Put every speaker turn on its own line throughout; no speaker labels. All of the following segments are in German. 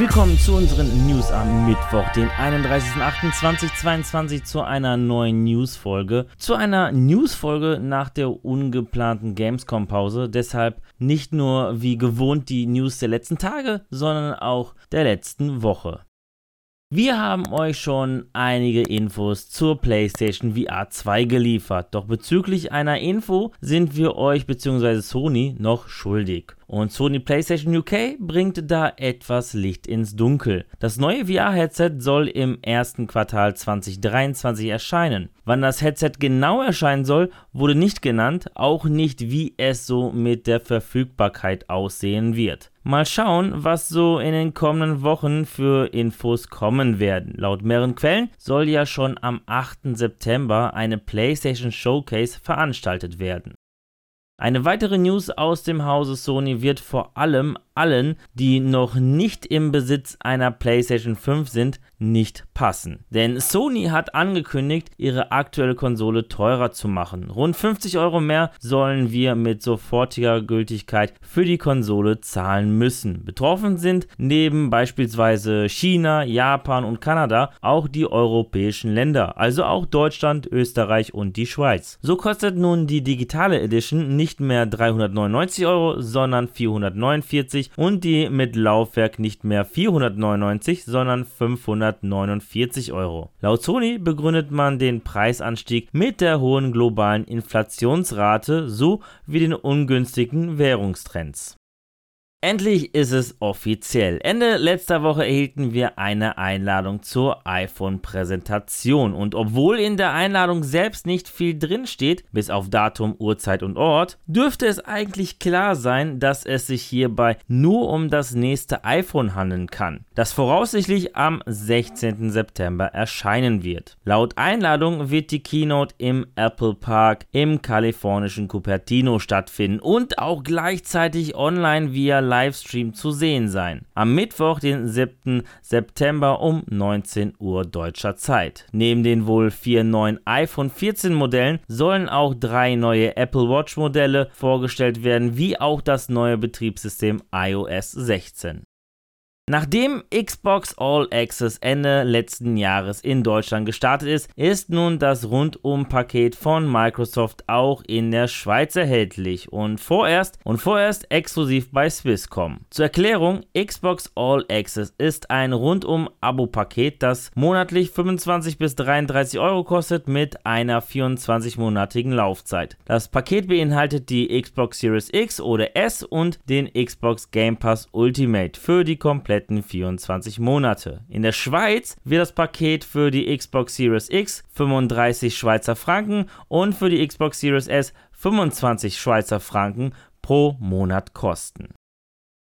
Willkommen zu unseren News am Mittwoch, den 31.08.2022 zu einer neuen News-Folge. Zu einer News-Folge nach der ungeplanten Gamescom-Pause. Deshalb nicht nur wie gewohnt die News der letzten Tage, sondern auch der letzten Woche. Wir haben euch schon einige Infos zur PlayStation VR 2 geliefert, doch bezüglich einer Info sind wir euch bzw. Sony noch schuldig. Und Sony PlayStation UK bringt da etwas Licht ins Dunkel. Das neue VR-Headset soll im ersten Quartal 2023 erscheinen. Wann das Headset genau erscheinen soll, wurde nicht genannt, auch nicht wie es so mit der Verfügbarkeit aussehen wird. Mal schauen, was so in den kommenden Wochen für Infos kommen werden. Laut mehreren Quellen soll ja schon am 8. September eine PlayStation Showcase veranstaltet werden. Eine weitere News aus dem Hause Sony wird vor allem allen, die noch nicht im Besitz einer PlayStation 5 sind, nicht passen. Denn Sony hat angekündigt, ihre aktuelle Konsole teurer zu machen. Rund 50 Euro mehr sollen wir mit sofortiger Gültigkeit für die Konsole zahlen müssen. Betroffen sind neben beispielsweise China, Japan und Kanada auch die europäischen Länder, also auch Deutschland, Österreich und die Schweiz. So kostet nun die digitale Edition nicht mehr 399 Euro, sondern 449 und die mit Laufwerk nicht mehr 499, sondern 549 Euro. Laut Sony begründet man den Preisanstieg mit der hohen globalen Inflationsrate sowie den ungünstigen Währungstrends. Endlich ist es offiziell. Ende letzter Woche erhielten wir eine Einladung zur iPhone-Präsentation. Und obwohl in der Einladung selbst nicht viel drin steht, bis auf Datum, Uhrzeit und Ort, dürfte es eigentlich klar sein, dass es sich hierbei nur um das nächste iPhone handeln kann, das voraussichtlich am 16. September erscheinen wird. Laut Einladung wird die Keynote im Apple Park im kalifornischen Cupertino stattfinden und auch gleichzeitig online via Livestream zu sehen sein. Am Mittwoch, den 7. September um 19 Uhr deutscher Zeit. Neben den wohl vier neuen iPhone 14 Modellen sollen auch drei neue Apple Watch Modelle vorgestellt werden, wie auch das neue Betriebssystem iOS 16. Nachdem Xbox All Access Ende letzten Jahres in Deutschland gestartet ist, ist nun das Rundum-Paket von Microsoft auch in der Schweiz erhältlich und vorerst und vorerst exklusiv bei Swisscom. Zur Erklärung, Xbox All Access ist ein Rundum-Abo-Paket, das monatlich 25 bis 33 Euro kostet mit einer 24-monatigen Laufzeit. Das Paket beinhaltet die Xbox Series X oder S und den Xbox Game Pass Ultimate für die komplette kompletten 24 Monate. In der Schweiz wird das Paket für die Xbox Series X 35 Schweizer Franken und für die Xbox Series S 25 Schweizer Franken pro Monat kosten.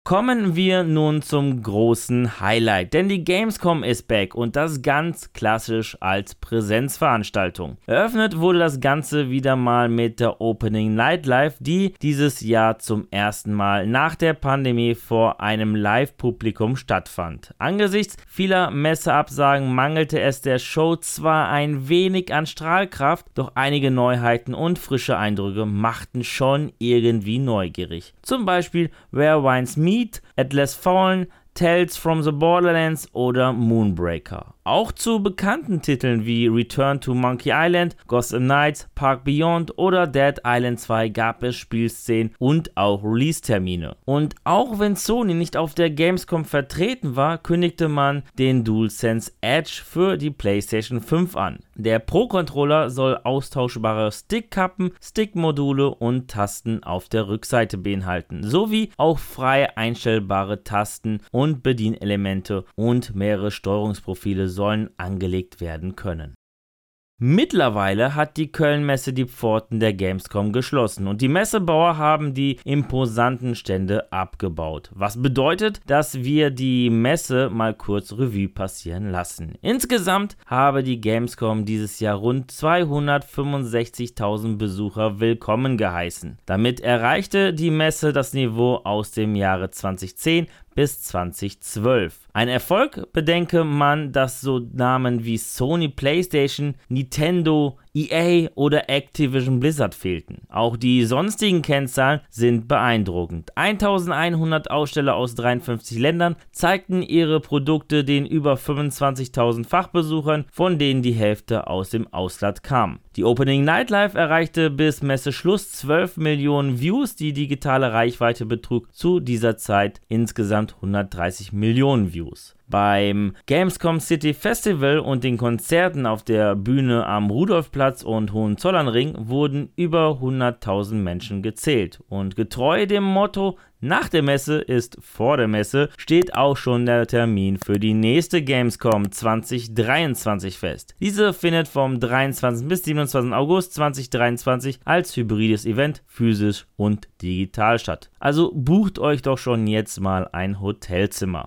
Kommen wir nun zum großen Highlight, denn die Gamescom ist back und das ganz klassisch als Präsenzveranstaltung. Eröffnet wurde das Ganze wieder mal mit der Opening Night Live, die dieses Jahr zum ersten Mal nach der Pandemie vor einem Live-Publikum stattfand. Angesichts vieler Messeabsagen mangelte es der Show zwar ein wenig an Strahlkraft, doch einige Neuheiten und frische Eindrücke machten schon irgendwie neugierig. Zum Beispiel Where Wines Meet Atlas Fallen, Tales from the Borderlands oder Moonbreaker. Auch zu bekannten Titeln wie Return to Monkey Island, Gotham Knights, Park Beyond oder Dead Island 2 gab es Spielszenen und auch Release-Termine. Und auch wenn Sony nicht auf der Gamescom vertreten war, kündigte man den DualSense Edge für die PlayStation 5 an. Der Pro-Controller soll austauschbare Stickkappen, Stickmodule und Tasten auf der Rückseite beinhalten, sowie auch frei einstellbare Tasten und Bedienelemente und mehrere Steuerungsprofile sollen angelegt werden können. Mittlerweile hat die Köln-Messe die Pforten der Gamescom geschlossen und die Messebauer haben die imposanten Stände abgebaut. Was bedeutet, dass wir die Messe mal kurz Revue passieren lassen. Insgesamt habe die Gamescom dieses Jahr rund 265.000 Besucher willkommen geheißen. Damit erreichte die Messe das Niveau aus dem Jahre 2010 bis 2012. Ein Erfolg bedenke man, dass so Namen wie Sony PlayStation, Nintendo, EA oder Activision Blizzard fehlten. Auch die sonstigen Kennzahlen sind beeindruckend. 1100 Aussteller aus 53 Ländern zeigten ihre Produkte den über 25.000 Fachbesuchern, von denen die Hälfte aus dem Ausland kam. Die Opening Nightlife erreichte bis Messeschluss 12 Millionen Views, die digitale Reichweite betrug zu dieser Zeit insgesamt 130 Millionen Views. Beim Gamescom City Festival und den Konzerten auf der Bühne am Rudolfplatz und Hohenzollernring wurden über 100.000 Menschen gezählt. Und getreu dem Motto nach der Messe ist vor der Messe steht auch schon der Termin für die nächste Gamescom 2023 fest. Diese findet vom 23. bis 27. August 2023 als hybrides Event physisch und digital statt. Also bucht euch doch schon jetzt mal ein Hotelzimmer.